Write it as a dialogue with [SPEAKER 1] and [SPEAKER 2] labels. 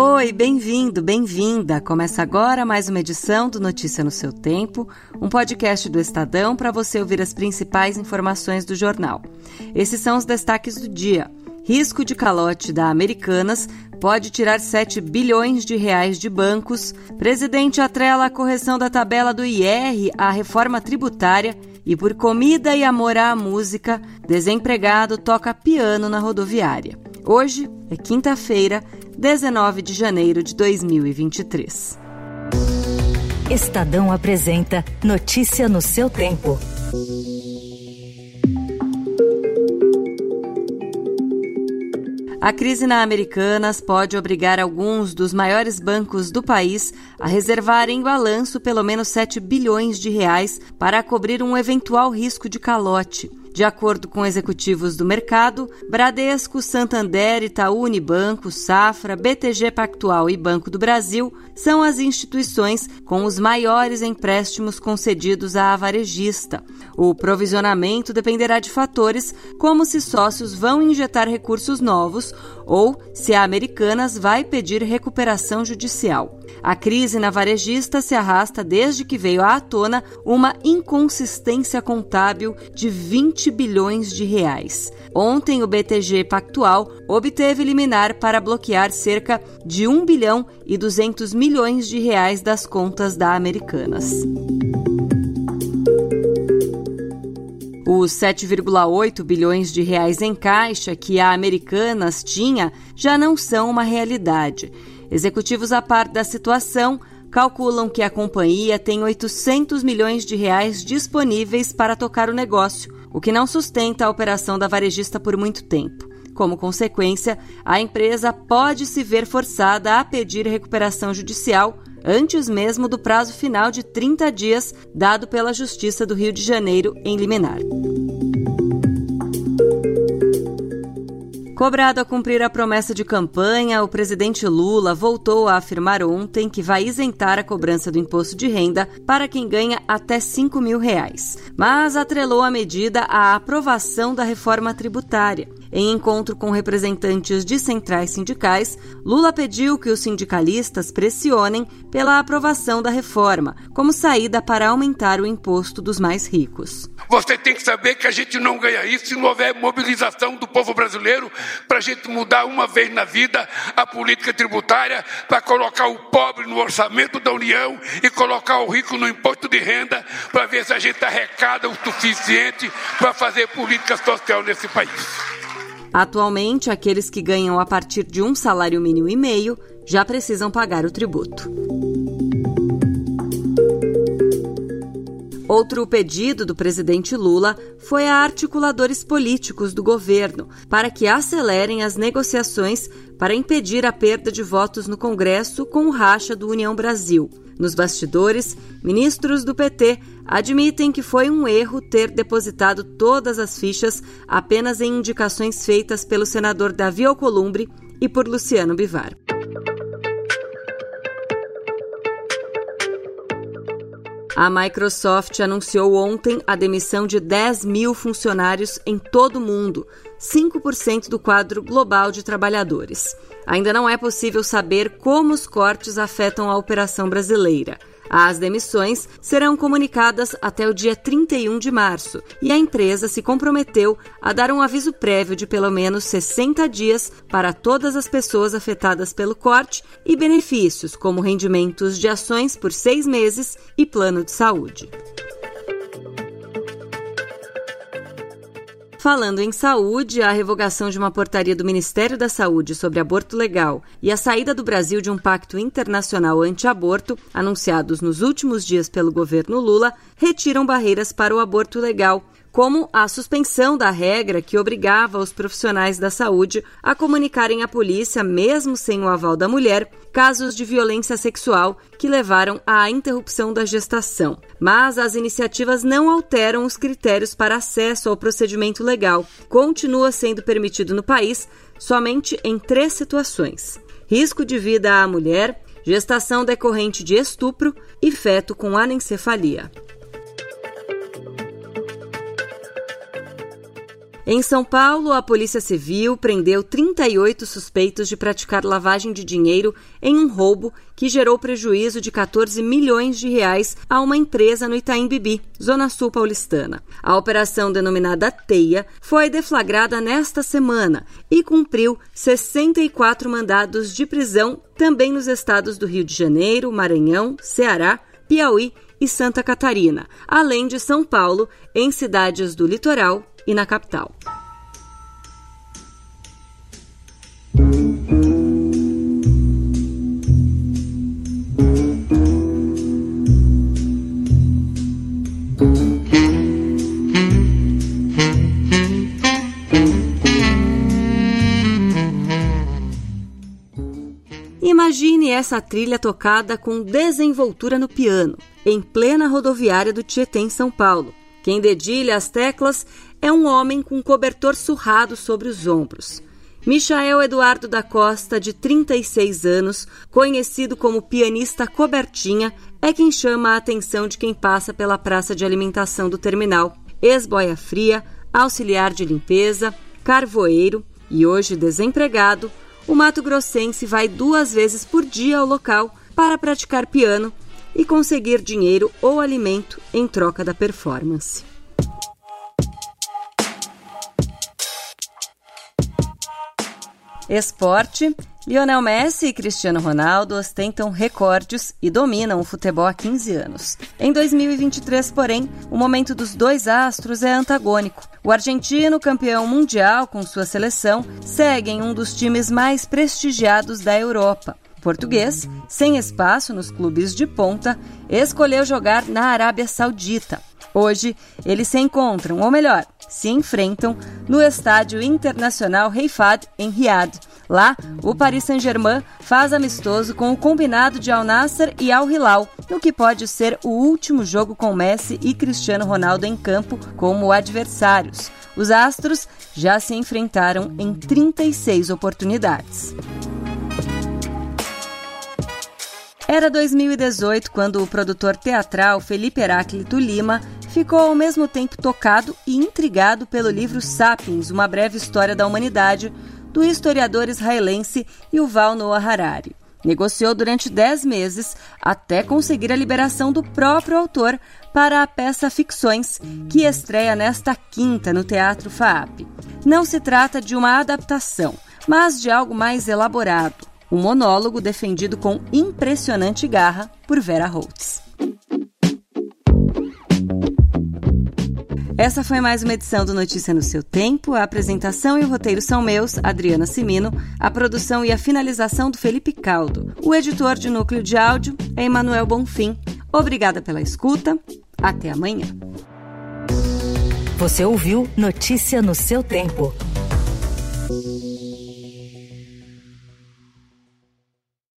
[SPEAKER 1] Oi, bem-vindo, bem-vinda. Começa agora mais uma edição do Notícia no seu Tempo, um podcast do Estadão para você ouvir as principais informações do jornal. Esses são os destaques do dia. Risco de calote da Americanas pode tirar 7 bilhões de reais de bancos. Presidente atrela a correção da tabela do IR à reforma tributária e por comida e amor à música, desempregado toca piano na rodoviária. Hoje é quinta-feira, 19 de janeiro de 2023.
[SPEAKER 2] Estadão apresenta Notícia no seu tempo.
[SPEAKER 1] A crise na Americanas pode obrigar alguns dos maiores bancos do país a reservar em balanço pelo menos 7 bilhões de reais para cobrir um eventual risco de calote. De acordo com executivos do mercado, Bradesco, Santander, Itaú Unibanco, Safra, BTG Pactual e Banco do Brasil são as instituições com os maiores empréstimos concedidos à varejista. O provisionamento dependerá de fatores como se sócios vão injetar recursos novos ou se a Americanas vai pedir recuperação judicial. A crise na varejista se arrasta desde que veio à tona uma inconsistência contábil de 20 bilhões de reais. Ontem, o BTG Pactual obteve liminar para bloquear cerca de 1 bilhão e 200 milhões de reais das contas da Americanas. Os 7,8 bilhões de reais em caixa que a Americanas tinha já não são uma realidade. Executivos a par da situação calculam que a companhia tem 800 milhões de reais disponíveis para tocar o negócio, o que não sustenta a operação da varejista por muito tempo. Como consequência, a empresa pode se ver forçada a pedir recuperação judicial antes mesmo do prazo final de 30 dias dado pela Justiça do Rio de Janeiro em liminar. Cobrado a cumprir a promessa de campanha, o presidente Lula voltou a afirmar ontem que vai isentar a cobrança do imposto de renda para quem ganha até 5 mil reais, mas atrelou a medida à aprovação da reforma tributária. Em encontro com representantes de centrais sindicais, Lula pediu que os sindicalistas pressionem pela aprovação da reforma, como saída para aumentar o imposto dos mais ricos.
[SPEAKER 3] Você tem que saber que a gente não ganha isso se não houver mobilização do povo brasileiro para a gente mudar uma vez na vida a política tributária, para colocar o pobre no orçamento da União e colocar o rico no imposto de renda, para ver se a gente arrecada o suficiente para fazer política social nesse país.
[SPEAKER 1] Atualmente, aqueles que ganham a partir de um salário mínimo e meio já precisam pagar o tributo. Outro pedido do presidente Lula foi a articuladores políticos do governo para que acelerem as negociações para impedir a perda de votos no Congresso com o racha do União Brasil. Nos bastidores, ministros do PT admitem que foi um erro ter depositado todas as fichas apenas em indicações feitas pelo senador Davi Alcolumbre e por Luciano Bivar. A Microsoft anunciou ontem a demissão de 10 mil funcionários em todo o mundo, 5% do quadro global de trabalhadores. Ainda não é possível saber como os cortes afetam a operação brasileira. As demissões serão comunicadas até o dia 31 de março e a empresa se comprometeu a dar um aviso prévio de pelo menos 60 dias para todas as pessoas afetadas pelo corte e benefícios, como rendimentos de ações por seis meses e plano de saúde. Falando em saúde, a revogação de uma portaria do Ministério da Saúde sobre aborto legal e a saída do Brasil de um pacto internacional anti-aborto, anunciados nos últimos dias pelo governo Lula, retiram barreiras para o aborto legal como a suspensão da regra que obrigava os profissionais da saúde a comunicarem à polícia, mesmo sem o aval da mulher, casos de violência sexual que levaram à interrupção da gestação. Mas as iniciativas não alteram os critérios para acesso ao procedimento legal. Continua sendo permitido no país somente em três situações: risco de vida à mulher, gestação decorrente de estupro e feto com anencefalia. Em São Paulo, a Polícia Civil prendeu 38 suspeitos de praticar lavagem de dinheiro em um roubo que gerou prejuízo de 14 milhões de reais a uma empresa no Itaim Bibi, zona sul paulistana. A operação denominada Teia foi deflagrada nesta semana e cumpriu 64 mandados de prisão também nos estados do Rio de Janeiro, Maranhão, Ceará, Piauí e Santa Catarina, além de São Paulo, em cidades do litoral e na capital. Imagine essa trilha tocada com desenvoltura no piano, em plena rodoviária do Tietê, em São Paulo. Quem dedilha as teclas é um homem com cobertor surrado sobre os ombros. Michael Eduardo da Costa, de 36 anos, conhecido como pianista cobertinha, é quem chama a atenção de quem passa pela praça de alimentação do terminal. Ex-boia fria, auxiliar de limpeza, carvoeiro e hoje desempregado, o Mato Grossense vai duas vezes por dia ao local para praticar piano e conseguir dinheiro ou alimento em troca da performance. Esporte. Lionel Messi e Cristiano Ronaldo ostentam recordes e dominam o futebol há 15 anos. Em 2023, porém, o momento dos dois astros é antagônico. O argentino, campeão mundial com sua seleção, segue em um dos times mais prestigiados da Europa. O português, sem espaço nos clubes de ponta, escolheu jogar na Arábia Saudita. Hoje, eles se encontram, ou melhor, se enfrentam no Estádio Internacional Heifad, em Riad. Lá, o Paris Saint-Germain faz amistoso com o combinado de Al Nassr e Al Hilal, no que pode ser o último jogo com Messi e Cristiano Ronaldo em campo como adversários. Os astros já se enfrentaram em 36 oportunidades. Era 2018 quando o produtor teatral Felipe Heráclito Lima ficou ao mesmo tempo tocado e intrigado pelo livro Sapiens, Uma Breve História da Humanidade, do historiador israelense Yuval Noah Harari. Negociou durante dez meses até conseguir a liberação do próprio autor para a peça Ficções, que estreia nesta quinta no Teatro FAAP. Não se trata de uma adaptação, mas de algo mais elaborado, um monólogo defendido com impressionante garra por Vera Holtz. Essa foi mais uma edição do Notícia no seu tempo. A apresentação e o roteiro são meus, Adriana Simino. A produção e a finalização do Felipe Caldo. O editor de núcleo de áudio é Emanuel Bonfim. Obrigada pela escuta. Até amanhã.
[SPEAKER 2] Você ouviu Notícia no seu tempo.